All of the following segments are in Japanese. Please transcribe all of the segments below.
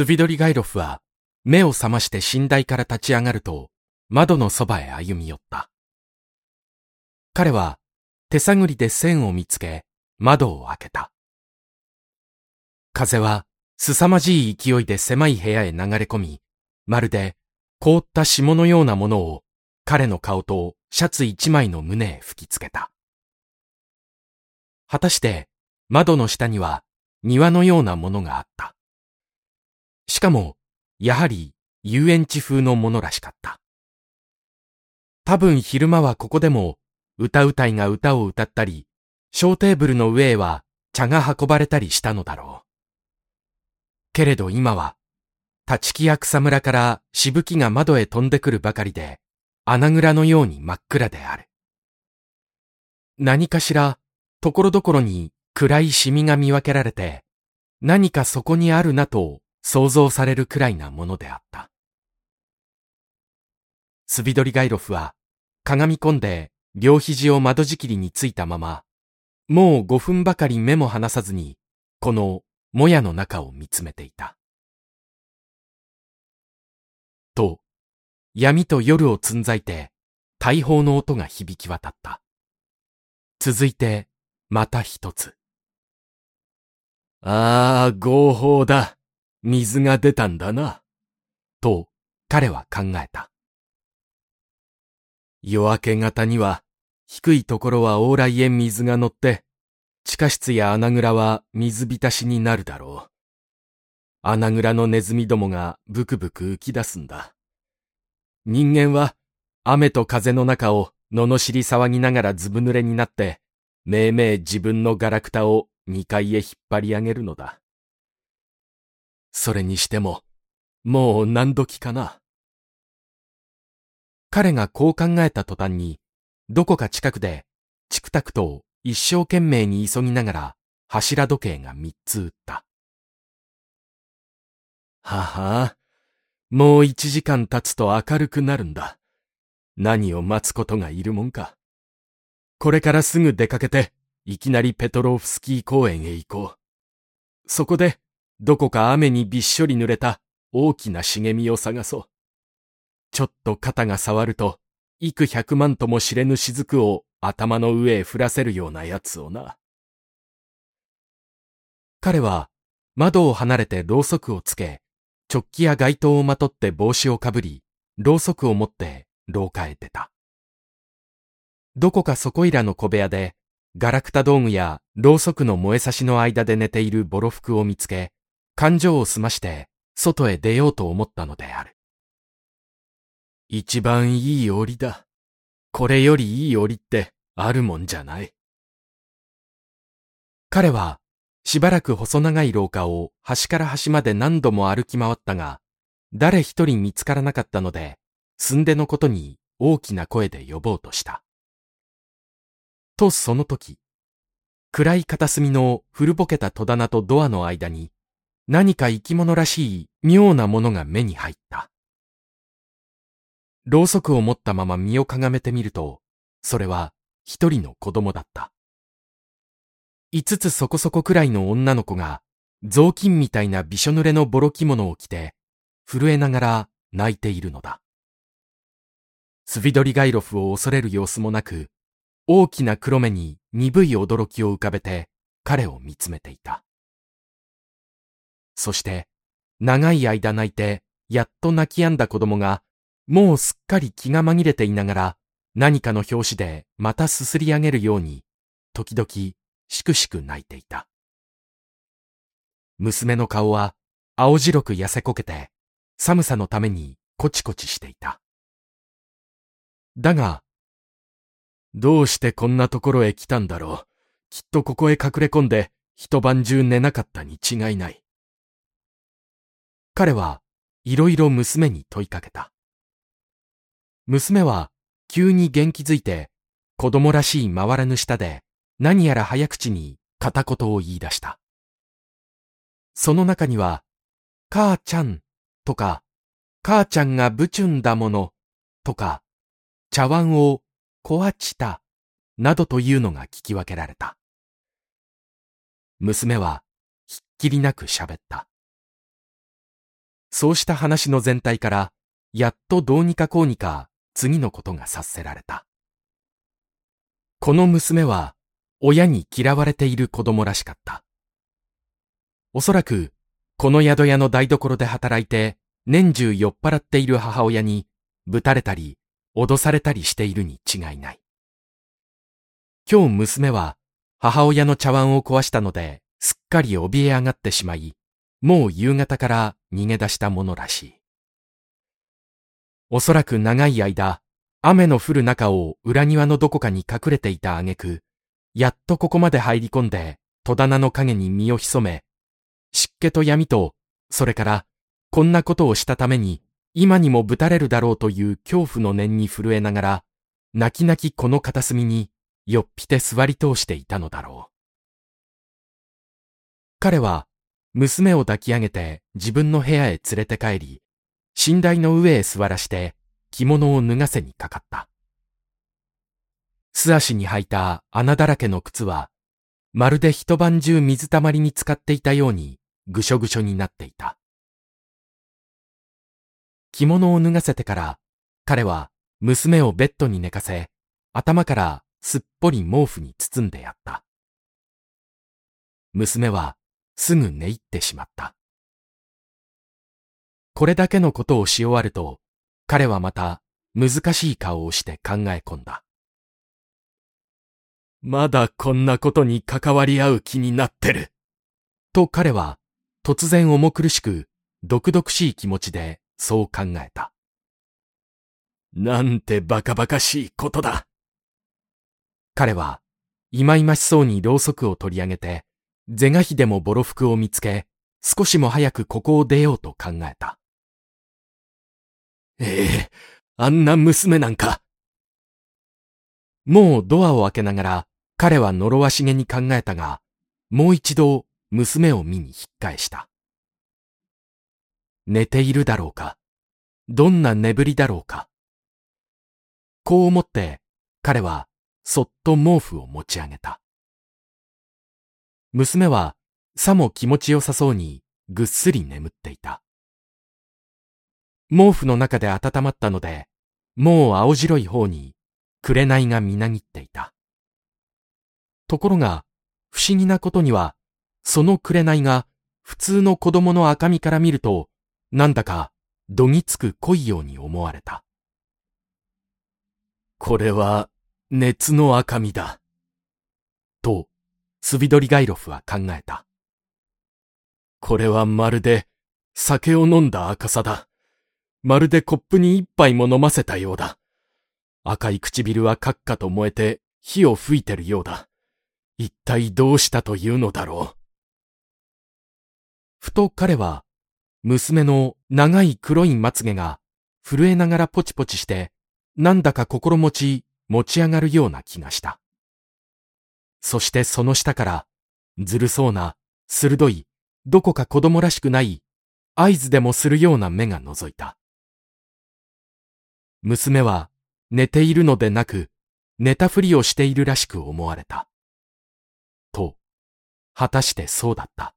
スビドリガイロフは目を覚まして寝台から立ち上がると窓のそばへ歩み寄った。彼は手探りで線を見つけ窓を開けた。風は凄まじい勢いで狭い部屋へ流れ込み、まるで凍った霜のようなものを彼の顔とシャツ一枚の胸へ吹きつけた。果たして窓の下には庭のようなものがあった。しかも、やはり遊園地風のものらしかった。多分昼間はここでも歌うたいが歌を歌ったり、小テーブルの上へは茶が運ばれたりしたのだろう。けれど今は、立木や草むらからしぶきが窓へ飛んでくるばかりで、穴蔵のように真っ暗である。何かしら、ところどころに暗いシミが見分けられて、何かそこにあるなと想像されるくらいなものであった。スビドリガイロフは、かがみ込んで両肘を窓仕切りについたまま、もう5分ばかり目も離さずに、このもやの中を見つめていた。と、闇と夜をつんざいて、大砲の音が響き渡った。続いて、また一つ。ああ、合法だ。水が出たんだな。と、彼は考えた。夜明け方には、低いところは往来へ水が乗って、地下室や穴蔵は水浸しになるだろう。穴蔵のネズミどもがブクブク浮き出すんだ。人間は雨と風の中を罵り騒ぎながらずぶ濡れになって、めいめい自分のガラクタを二階へ引っ張り上げるのだ。それにしても、もう何時かな。彼がこう考えた途端に、どこか近くで、チクタクと一生懸命に急ぎながら柱時計が三つ打った。ははあもう一時間経つと明るくなるんだ。何を待つことがいるもんか。これからすぐ出かけて、いきなりペトロフスキー公園へ行こう。そこで、どこか雨にびっしょり濡れた大きな茂みを探そう。ちょっと肩が触ると、幾百万とも知れぬ雫を頭の上へ降らせるようなやつをな。彼は窓を離れてろうそくをつけ、直帰や街灯をまとって帽子をかぶり、ろうそくを持って廊下へ出た。どこかそこいらの小部屋で、ガラクタ道具やろうそくの燃えさしの間で寝ているボロ服を見つけ、感情を済まして外へ出ようと思ったのである。一番いい檻だ。これよりいい檻ってあるもんじゃない。彼はしばらく細長い廊下を端から端まで何度も歩き回ったが、誰一人見つからなかったので、寸出のことに大きな声で呼ぼうとした。とその時、暗い片隅の古ぼけた戸棚とドアの間に何か生き物らしい妙なものが目に入った。ろうそくを持ったまま身をかがめてみると、それは一人の子供だった。五つそこそこくらいの女の子が、雑巾みたいなびしょ濡れのボロ着物を着て、震えながら泣いているのだ。スビドリガイロフを恐れる様子もなく、大きな黒目に鈍い驚きを浮かべて彼を見つめていた。そして、長い間泣いて、やっと泣き止んだ子供がもうすっかり気が紛れていながら、何かの拍子でまたすすり上げるように、時々しくしく泣いていた。娘の顔は青白く痩せこけて、寒さのためにコチコチしていた。だが、どうしてこんなところへ来たんだろう。きっとここへ隠れ込んで一晩中寝なかったに違いない。彼はいろいろ娘に問いかけた。娘は急に元気づいて子供らしい回らぬ舌で何やら早口に片言を言い出した。その中には、母ちゃんとか、母ちゃんがブチュンだものとか、茶碗を壊したなどというのが聞き分けられた。娘はひっきりなく喋った。そうした話の全体から、やっとどうにかこうにか次のことが察せられた。この娘は、親に嫌われている子供らしかった。おそらく、この宿屋の台所で働いて、年中酔っ払っている母親に、ぶたれたり、脅されたりしているに違いない。今日娘は、母親の茶碗を壊したので、すっかり怯え上がってしまい、もう夕方から逃げ出したものらしい。おそらく長い間、雨の降る中を裏庭のどこかに隠れていた挙句、やっとここまで入り込んで、戸棚の影に身を潜め、湿気と闇と、それから、こんなことをしたために、今にもぶたれるだろうという恐怖の念に震えながら、泣き泣きこの片隅に、よっぴて座り通していたのだろう。彼は、娘を抱き上げて自分の部屋へ連れて帰り、寝台の上へ座らして着物を脱がせにかかった。素足に履いた穴だらけの靴は、まるで一晩中水たまりに浸かっていたようにぐしょぐしょになっていた。着物を脱がせてから、彼は娘をベッドに寝かせ、頭からすっぽり毛布に包んでやった。娘はすぐ寝入ってしまった。これだけのことをし終わると、彼はまた難しい顔をして考え込んだ。まだこんなことに関わり合う気になってる。と彼は突然重苦しく、毒々しい気持ちでそう考えた。なんてバカバカしいことだ。彼は、いまいましそうにろうそくを取り上げて、是が非でもボロ服を見つけ、少しも早くここを出ようと考えた。ええあんな娘なんか。もうドアを開けながら、彼は呪わしげに考えたが、もう一度娘を見に引っ返した。寝ているだろうかどんな眠りだろうかこう思って、彼はそっと毛布を持ち上げた。娘はさも気持ちよさそうにぐっすり眠っていた。毛布の中で温まったので、もう青白い方に紅がみなぎっていた。ところが、不思議なことには、その紅が普通の子供の赤みから見ると、なんだかどぎつく濃いように思われた。これは熱の赤みだ。スビドリガイロフは考えた。これはまるで酒を飲んだ赤さだ。まるでコップに一杯も飲ませたようだ。赤い唇はカッカと燃えて火を吹いてるようだ。一体どうしたというのだろう。ふと彼は、娘の長い黒いまつげが震えながらポチポチして、なんだか心持ち持ち上がるような気がした。そしてその下から、ずるそうな、鋭い、どこか子供らしくない、合図でもするような目が覗いた。娘は寝ているのでなく、寝たふりをしているらしく思われた。と、果たしてそうだった。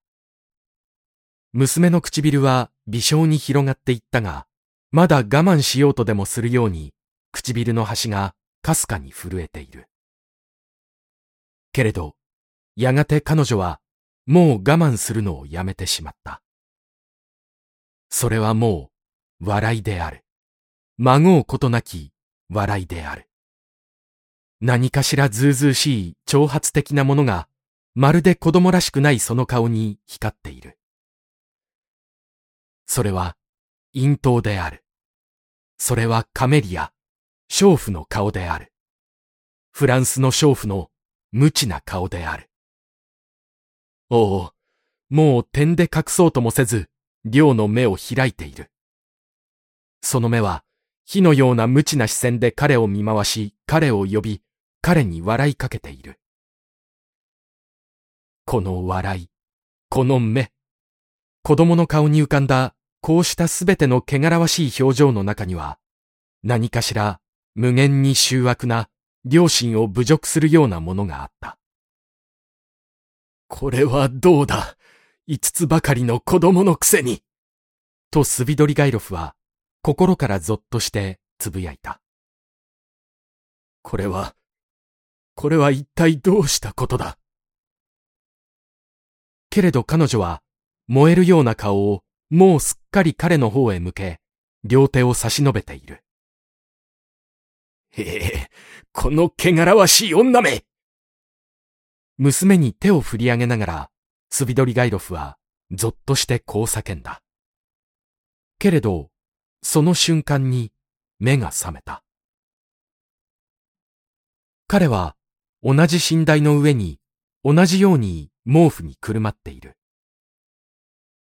娘の唇は微笑に広がっていったが、まだ我慢しようとでもするように、唇の端がかすかに震えている。けれど、やがて彼女はもう我慢するのをやめてしまった。それはもう笑いである。孫うことなき笑いである。何かしらずうずうしい挑発的なものがまるで子供らしくないその顔に光っている。それは陰頭である。それはカメリア、娼婦の顔である。フランスの娼婦の無知な顔である。おお、もう点で隠そうともせず、両の目を開いている。その目は、火のような無知な視線で彼を見回し、彼を呼び、彼に笑いかけている。この笑い、この目。子供の顔に浮かんだ、こうしたすべての汚らわしい表情の中には、何かしら無限に醜悪な両親を侮辱するようなものがあった。これはどうだ？五つばかりの子供のくせにとスビドリガイロフは心からぞっとしてつぶやいた。これは、これは一体どうしたことだ？けれど彼女は燃えるような顔をもうすっかり彼の方へ向け、両手を差し伸べている。へえ、この汚らわしい女め娘に手を振り上げながら、スビドリガイロフはぞっとしてこう叫んだ。けれど、その瞬間に目が覚めた。彼は同じ寝台の上に同じように毛布にくるまっている。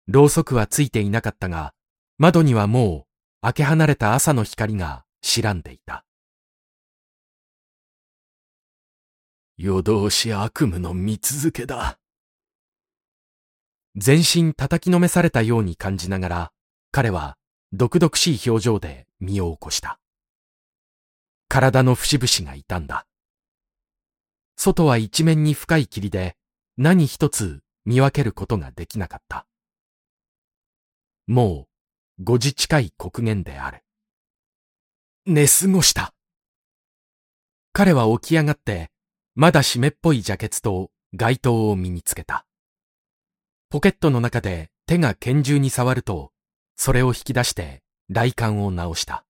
ろうそくはついていなかったが、窓にはもう開け離れた朝の光が白んでいた。夜通し悪夢の見続けだ。全身叩きのめされたように感じながら、彼は毒々しい表情で身を起こした。体の節々が痛んだ。外は一面に深い霧で何一つ見分けることができなかった。もう五時近い刻限である。寝過ごした。彼は起き上がってまだ湿っぽいジャケツと街灯を身につけた。ポケットの中で手が拳銃に触ると、それを引き出して雷管を直した。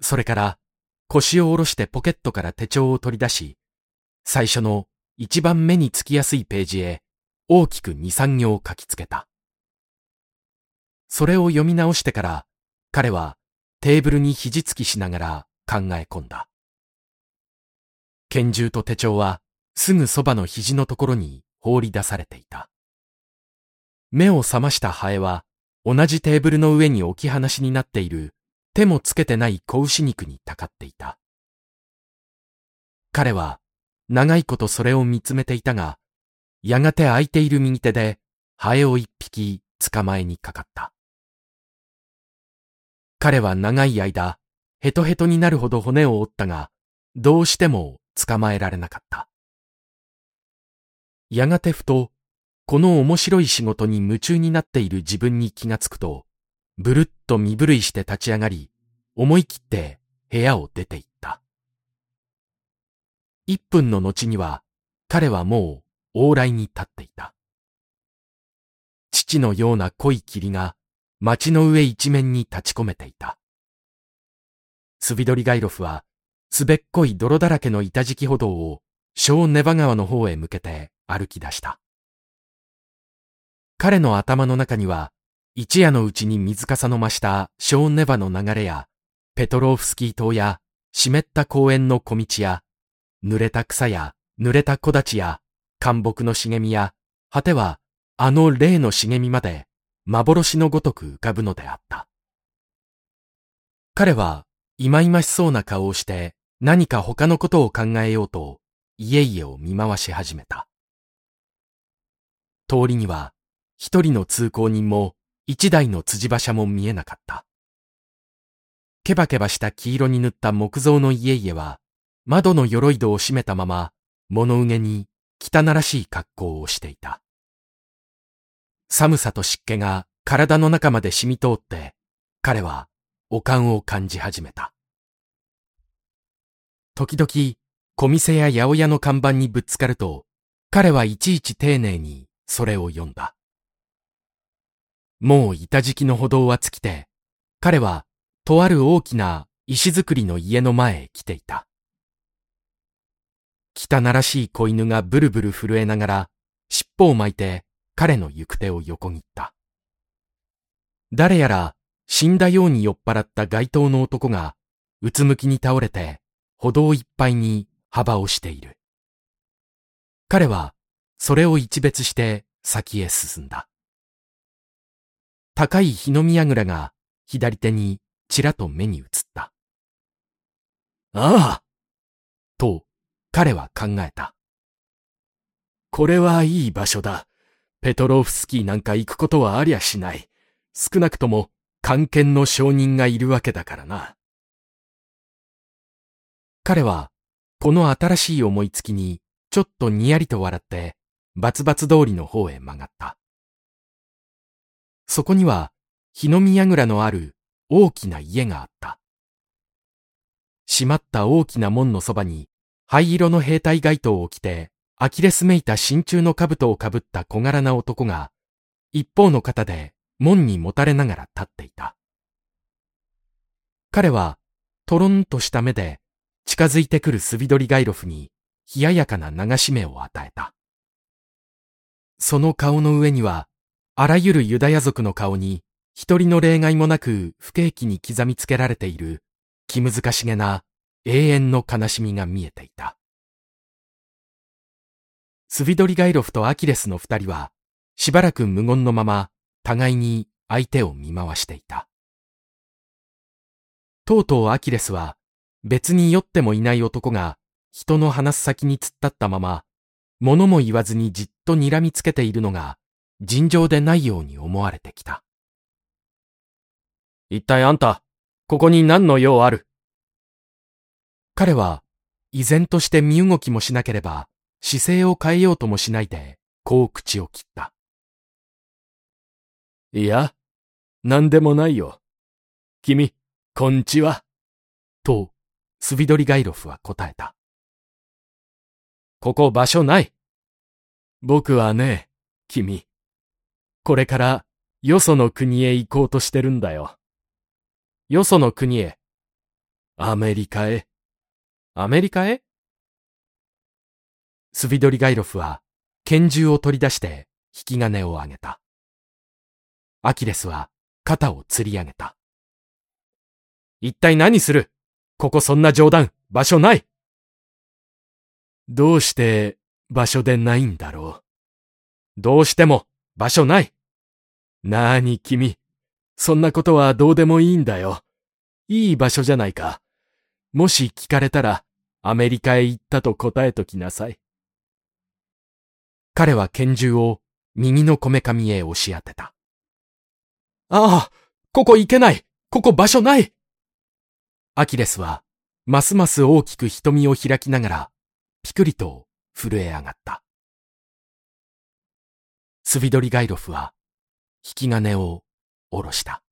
それから腰を下ろしてポケットから手帳を取り出し、最初の一番目につきやすいページへ大きく二三行書きつけた。それを読み直してから彼はテーブルに肘つきしながら考え込んだ。拳銃と手帳はすぐそばの肘のところに放り出されていた。目を覚ましたハエは同じテーブルの上に置き放しになっている手もつけてない子牛肉にたかっていた。彼は長いことそれを見つめていたが、やがて空いている右手でハエを一匹捕まえにかかった。彼は長い間、ヘトヘトになるほど骨を折ったが、どうしても捕まえられなかった。やがてふと、この面白い仕事に夢中になっている自分に気がつくと、ぶるっと身震いして立ち上がり、思い切って部屋を出て行った。一分の後には、彼はもう往来に立っていた。父のような濃い霧が街の上一面に立ち込めていた。スビドリガイロフはすべっこい泥だらけの板敷き歩道を小ネバ川の方へ向けて歩き出した。彼の頭の中には、一夜のうちに水かさの増した小ネバの流れや、ペトローフスキー島や、湿った公園の小道や、濡れた草や、濡れた木立や、干木の茂みや、果ては、あの例の茂みまで、幻のごとく浮かぶのであった。彼は、いまいましそうな顔をして、何か他のことを考えようと、家々を見回し始めた。通りには、一人の通行人も、一台の辻馬車も見えなかった。ケバケバした黄色に塗った木造の家々は、窓の鎧戸を閉めたまま、物憂げに汚らしい格好をしていた。寒さと湿気が体の中まで染み通って、彼はお感を感じ始めた。時々、小店や八百屋の看板にぶつかると、彼はいちいち丁寧にそれを読んだ。もう板敷きの歩道は尽きて、彼はとある大きな石造りの家の前へ来ていた。汚らしい子犬がブルブル震えながら、尻尾を巻いて彼の行く手を横切った。誰やら死んだように酔っ払った街頭の男が、うつむきに倒れて歩道いっぱいに幅をしている。彼はそれを一別して先へ進んだ。高い日の宮蔵が左手にちらと目に映った。ああと彼は考えた。これはいい場所だ。ペトロフスキーなんか行くことはありゃしない。少なくとも、関係の証人がいるわけだからな。彼は、この新しい思いつきに、ちょっとにやりと笑って、バツバツ通りの方へ曲がった。そこには日の見櫓のある大きな家があった。閉まった大きな門のそばに灰色の兵隊街灯を着て呆れすめいた真鍮の兜をかぶった小柄な男が一方の肩で門にもたれながら立っていた。彼はトロンとした目で近づいてくるスビドリガイロフに冷ややかな流し目を与えた。その顔の上にはあらゆるユダヤ族の顔に一人の例外もなく不景気に刻みつけられている気難しげな永遠の悲しみが見えていた。スビドリガイロフとアキレスの二人はしばらく無言のまま互いに相手を見回していた。とうとうアキレスは別に酔ってもいない男が人の話す先に突っ立ったまま物も言わずにじっと睨みつけているのが尋常でないように思われてきた。一体あんた、ここに何の用ある？彼は依然として身動きもしなければ姿勢を変えようともしないでこう口を切った。いや、何でもないよ。君、こんちは。と、スビドリガイロフは答えた。ここ場所ない。僕はね、君。これからよその国へ行こうとしてるんだよ。よその国へ。アメリカへ。アメリカへ？スビドリガイロフは拳銃を取り出して引き金を上げた。アキレスは肩を吊り上げた。一体何する？ここそんな冗談、場所ないどうして場所でないんだろう。どうしても場所ない。なーに君、そんなことはどうでもいいんだよ。いい場所じゃないか。もし聞かれたら、アメリカへ行ったと答えときなさい。彼は拳銃を右のこめかみへ押し当てた。ああ、ここ行けないここ場所ないアキレスは、ますます大きく瞳を開きながら、ピクリと震え上がった。スビドリガイロフは、引き金を下ろした。